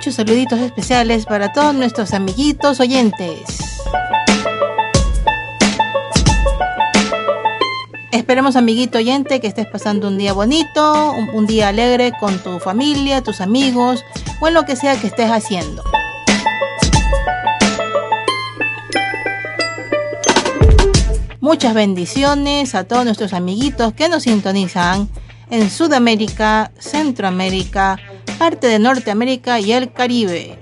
muchos saluditos especiales para todos nuestros amiguitos oyentes. Esperemos, amiguito oyente, que estés pasando un día bonito, un, día alegre con tu familia, tus amigos o en lo que sea que estés haciendo. Muchas bendiciones a todos nuestros amiguitos que nos sintonizan en Sudamérica, Centroamérica, parte de Norteamérica y el Caribe.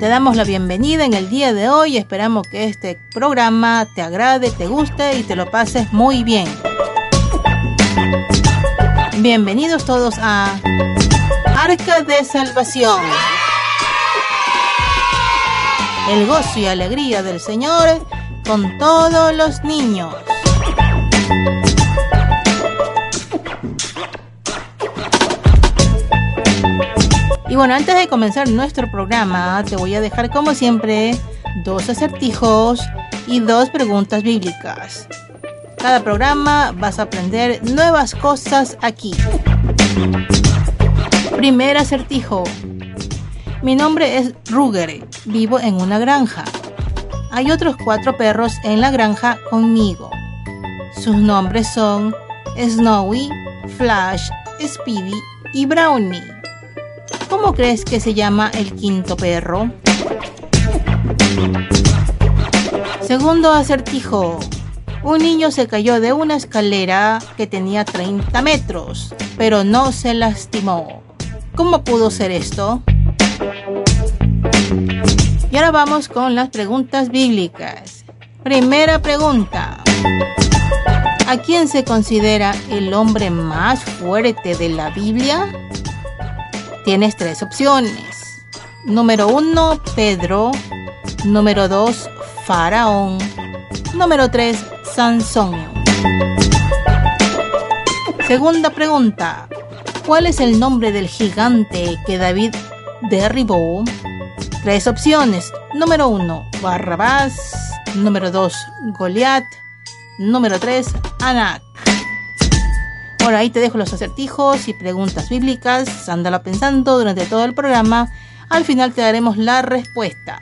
Te damos la bienvenida en el día de hoy. Esperamos que este programa te agrade, te guste y te lo pases muy bien. Bienvenidos todos a Arca de Salvación. El gozo y alegría del Señor con todos los niños. Bueno, antes de comenzar nuestro programa, te voy a dejar como siempre dos acertijos y dos preguntas bíblicas. Cada programa vas a aprender nuevas cosas aquí. Primer acertijo. Mi nombre es Ruger, vivo en una granja. Hay otros cuatro perros en la granja conmigo. Sus nombres son Snowy, Flash, Speedy y Brownie. ¿Cómo crees que se llama el quinto perro? Segundo acertijo. Un niño se cayó de una escalera que tenía 30 metros, pero no se lastimó. ¿Cómo pudo ser esto? Y ahora vamos con las preguntas bíblicas. Primera pregunta. ¿A quién se considera el hombre más fuerte de la Biblia? Tienes tres opciones. Número uno, Pedro. Número dos, Faraón. Número tres, Sansón. Segunda pregunta. ¿Cuál es el nombre del gigante que David derribó? Tres opciones. Número uno, Barrabás. Número dos, Goliat. Número tres, Anak. Ahora ahí te dejo los acertijos y preguntas bíblicas. Ándalo pensando durante todo el programa. Al final te daremos la respuesta.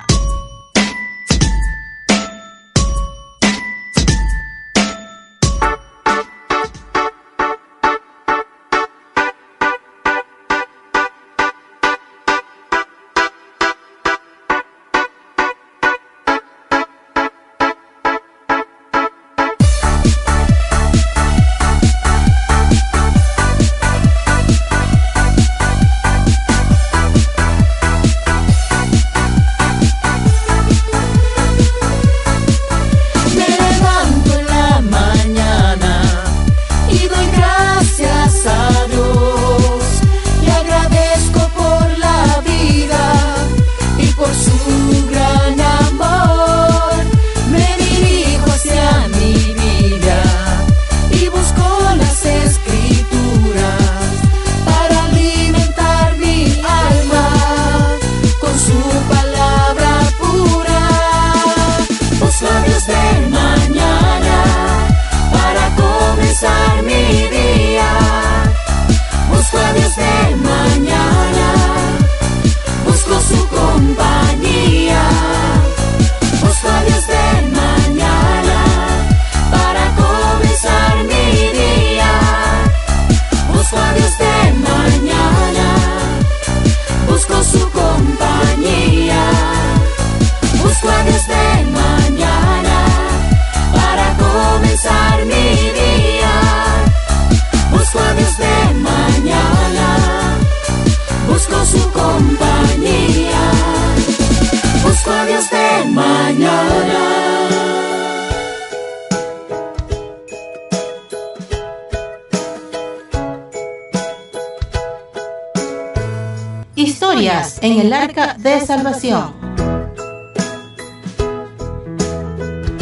En el arca de salvación.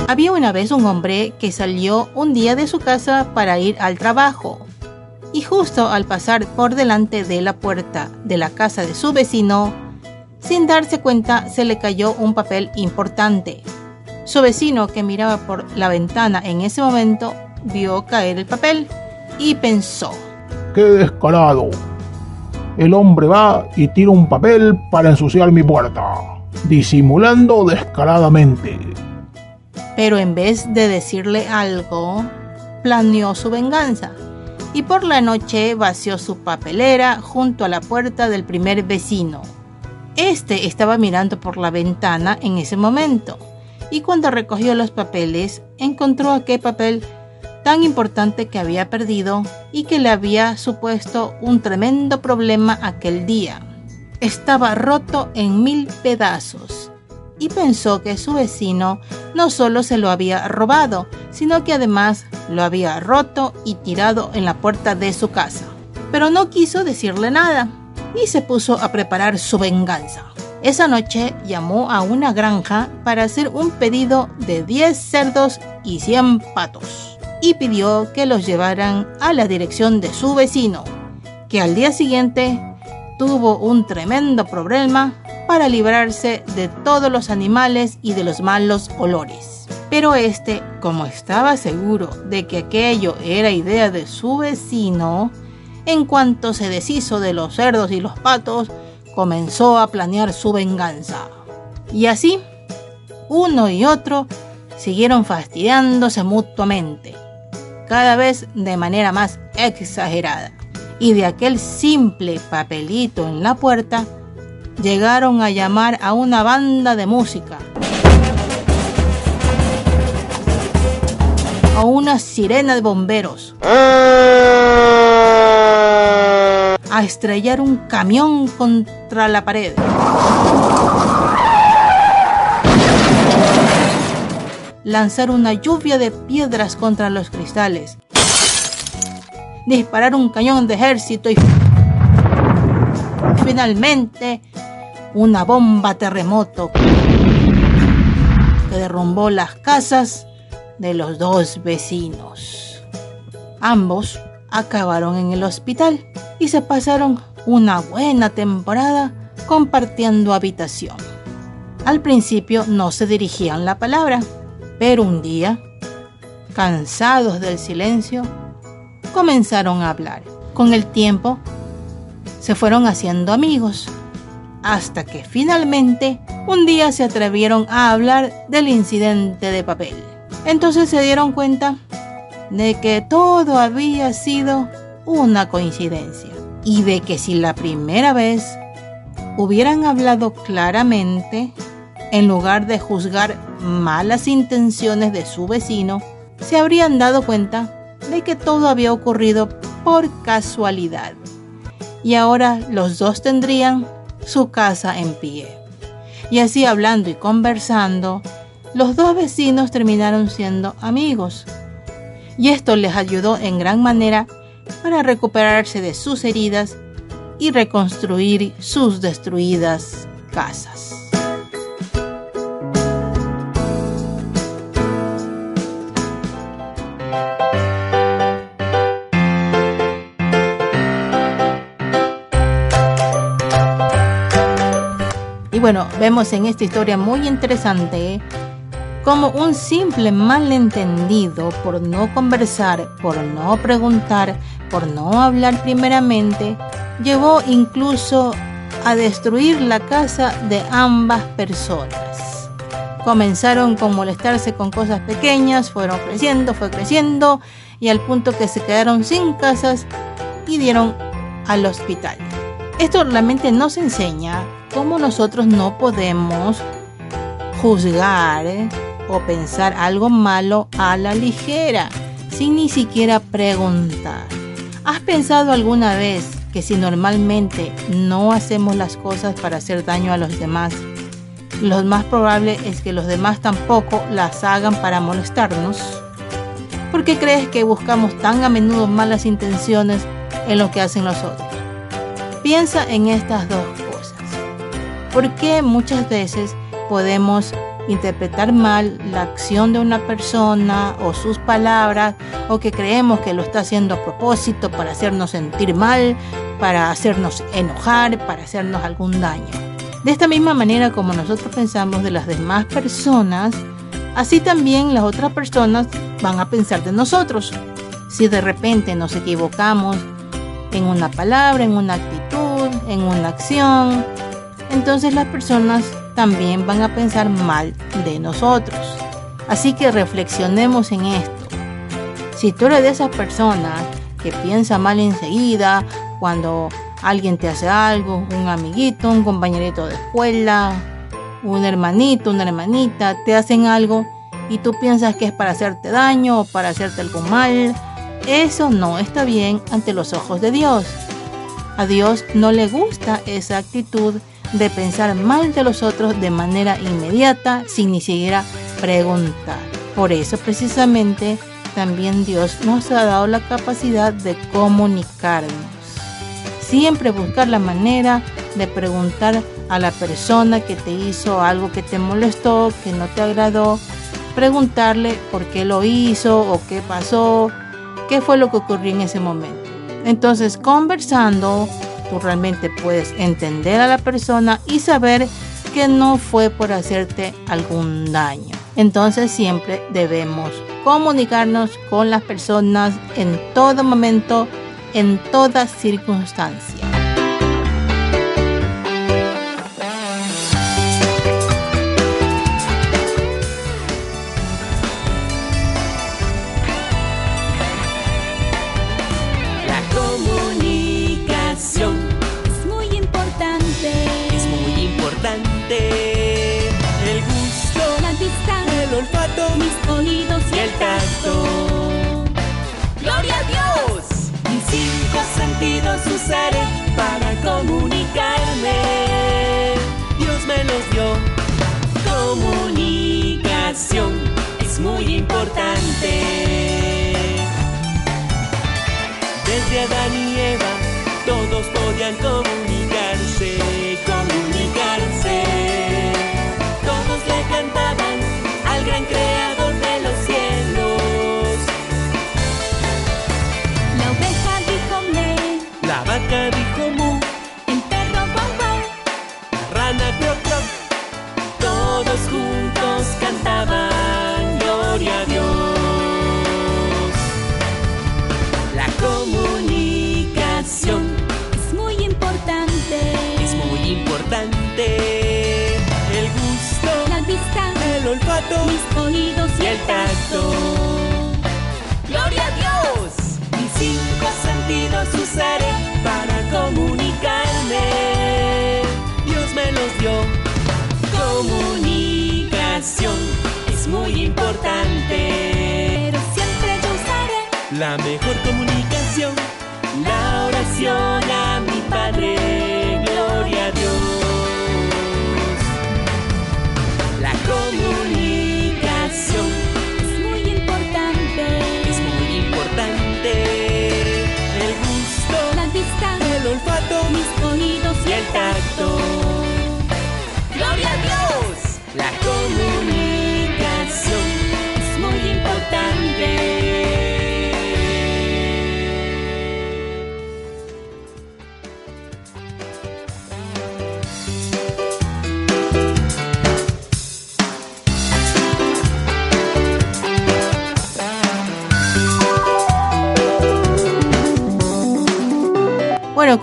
Había una vez un hombre que salió un día de su casa para ir al trabajo y justo al pasar por delante de la puerta de la casa de su vecino, sin darse cuenta se le cayó un papel importante. Su vecino que miraba por la ventana en ese momento vio caer el papel y pensó. ¡Qué descarado! El hombre va y tira un papel para ensuciar mi puerta, disimulando descaradamente. Pero en vez de decirle algo, planeó su venganza y por la noche vació su papelera junto a la puerta del primer vecino. Este estaba mirando por la ventana en ese momento y cuando recogió los papeles encontró aquel papel tan importante que había perdido y que le había supuesto un tremendo problema aquel día. Estaba roto en mil pedazos y pensó que su vecino no solo se lo había robado, sino que además lo había roto y tirado en la puerta de su casa. Pero no quiso decirle nada y se puso a preparar su venganza. Esa noche llamó a una granja para hacer un pedido de 10 cerdos y 100 patos y pidió que los llevaran a la dirección de su vecino, que al día siguiente tuvo un tremendo problema para librarse de todos los animales y de los malos olores. Pero este, como estaba seguro de que aquello era idea de su vecino, en cuanto se deshizo de los cerdos y los patos, comenzó a planear su venganza. Y así, uno y otro siguieron fastidiándose mutuamente cada vez de manera más exagerada. Y de aquel simple papelito en la puerta, llegaron a llamar a una banda de música. A una sirena de bomberos. A estrellar un camión contra la pared. lanzar una lluvia de piedras contra los cristales, disparar un cañón de ejército y finalmente una bomba terremoto que derrumbó las casas de los dos vecinos. Ambos acabaron en el hospital y se pasaron una buena temporada compartiendo habitación. Al principio no se dirigían la palabra, pero un día, cansados del silencio, comenzaron a hablar. Con el tiempo, se fueron haciendo amigos, hasta que finalmente un día se atrevieron a hablar del incidente de papel. Entonces se dieron cuenta de que todo había sido una coincidencia y de que si la primera vez hubieran hablado claramente, en lugar de juzgar malas intenciones de su vecino, se habrían dado cuenta de que todo había ocurrido por casualidad. Y ahora los dos tendrían su casa en pie. Y así hablando y conversando, los dos vecinos terminaron siendo amigos. Y esto les ayudó en gran manera para recuperarse de sus heridas y reconstruir sus destruidas casas. bueno, vemos en esta historia muy interesante como un simple malentendido por no conversar, por no preguntar, por no hablar primeramente, llevó incluso a destruir la casa de ambas personas. Comenzaron con molestarse con cosas pequeñas, fueron creciendo, fue creciendo y al punto que se quedaron sin casas y dieron al hospital. Esto realmente nos enseña cómo nosotros no podemos juzgar o pensar algo malo a la ligera, sin ni siquiera preguntar. ¿Has pensado alguna vez que si normalmente no hacemos las cosas para hacer daño a los demás, lo más probable es que los demás tampoco las hagan para molestarnos? ¿Por qué crees que buscamos tan a menudo malas intenciones en lo que hacen los otros? Piensa en estas dos porque muchas veces podemos interpretar mal la acción de una persona o sus palabras o que creemos que lo está haciendo a propósito para hacernos sentir mal, para hacernos enojar, para hacernos algún daño. De esta misma manera como nosotros pensamos de las demás personas, Así también las otras personas van a pensar de nosotros. Si de repente nos equivocamos en una palabra, en una actitud, en una acción, entonces las personas también van a pensar mal de nosotros. Así que reflexionemos en esto. Si tú eres de esas personas que piensa mal enseguida cuando alguien te hace algo, un amiguito, un compañerito de escuela, un hermanito, una hermanita, te hacen algo y tú piensas que es para hacerte daño o para hacerte algo mal, eso no está bien ante los ojos de Dios. A Dios no le gusta esa actitud de pensar mal de los otros de manera inmediata sin ni siquiera preguntar. Por eso precisamente también Dios nos ha dado la capacidad de comunicarnos. Siempre buscar la manera de preguntar a la persona que te hizo algo que te molestó, que no te agradó, preguntarle por qué lo hizo o qué pasó, qué fue lo que ocurrió en ese momento. Entonces, conversando, realmente puedes entender a la persona y saber que no fue por hacerte algún daño. Entonces siempre debemos comunicarnos con las personas en todo momento, en toda circunstancia. Es muy importante. Desde Adán y Eva todos podían comunicarse, cinco sentidos usaré para comunicarme. Dios me los dio. Comunicación es muy importante. pero siempre yo usaré La mejor comunicación, la oración a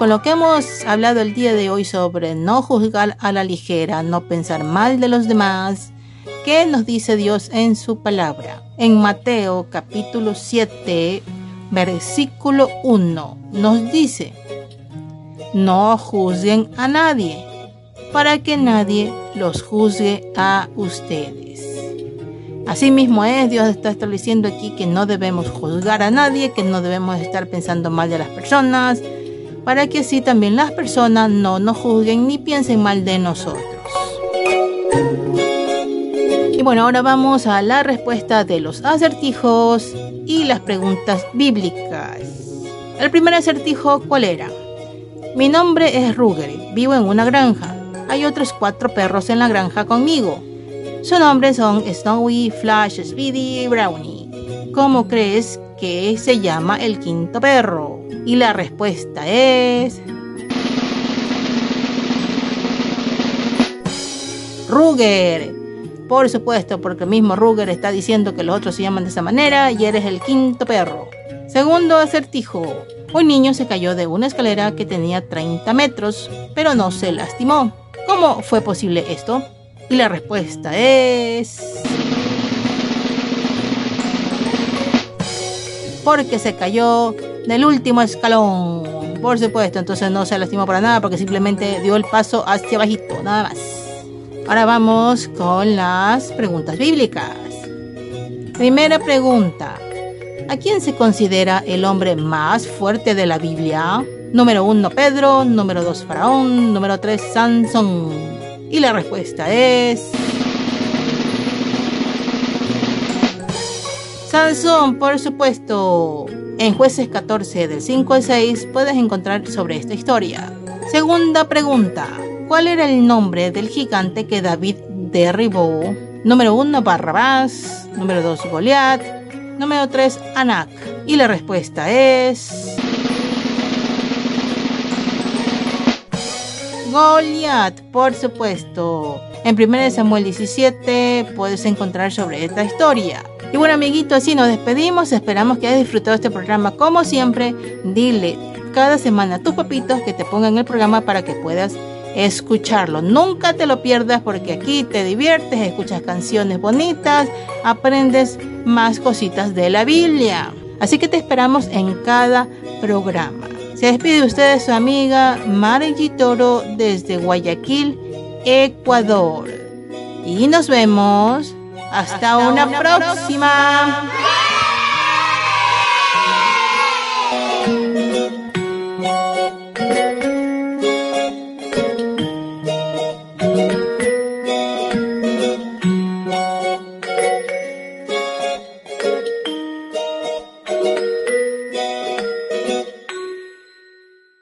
con lo que hemos hablado el día de hoy sobre no juzgar a la ligera, no pensar mal de los demás, ¿qué nos dice Dios en su palabra? En Mateo capítulo 7, versículo 1, nos dice, no juzguen a nadie, para que nadie los juzgue a ustedes. Asimismo es, Dios está estableciendo aquí que no debemos juzgar a nadie, que no debemos estar pensando mal de las personas, para que así también las personas no nos juzguen ni piensen mal de nosotros. Y bueno, ahora vamos a la respuesta de los acertijos y las preguntas bíblicas. El primer acertijo, ¿cuál era? Mi nombre es Ruger, vivo en una granja. Hay otros cuatro perros en la granja conmigo. Sus nombres son Snowy, Flash, Speedy y Brownie. ¿Cómo crees que se llama el quinto perro? Y la respuesta es... Ruger. por supuesto, porque el mismo Ruger está diciendo que los otros se llaman de esa manera y eres el quinto perro. Segundo acertijo. Un niño se cayó de una escalera que tenía 30 metros, pero no se lastimó. ¿Cómo fue posible esto? Y la respuesta es... Porque se cayó del último escalón. Por supuesto, entonces no se lastimó para nada porque simplemente dio el paso hacia bajito, nada más. Ahora vamos con las preguntas bíblicas. Primera pregunta. ¿A quién se considera el hombre más fuerte de la Biblia? Número 1 Pedro, número 2 Faraón, número 3 Sansón. Y la respuesta es... Sansón, por supuesto. En jueces 14 del 5 al 6 puedes encontrar sobre esta historia. Segunda pregunta. ¿Cuál era el nombre del gigante que David derribó? Número 1 Barrabás, número 2 Goliat, número 3 Anak. Y la respuesta es... Goliat, por supuesto. En 1 Samuel 17 puedes encontrar sobre esta historia. Y bueno, amiguito, así nos despedimos. Esperamos que hayas disfrutado este programa. Como siempre, dile cada semana a tus papitos que te pongan el programa para que puedas escucharlo. Nunca te lo pierdas porque aquí te diviertes, escuchas canciones bonitas, aprendes más cositas de la Biblia. Así que te esperamos en cada programa. Se despide de ustedes su amiga Mari Toro desde Guayaquil, Ecuador. Y nos vemos. Hasta, una, próxima.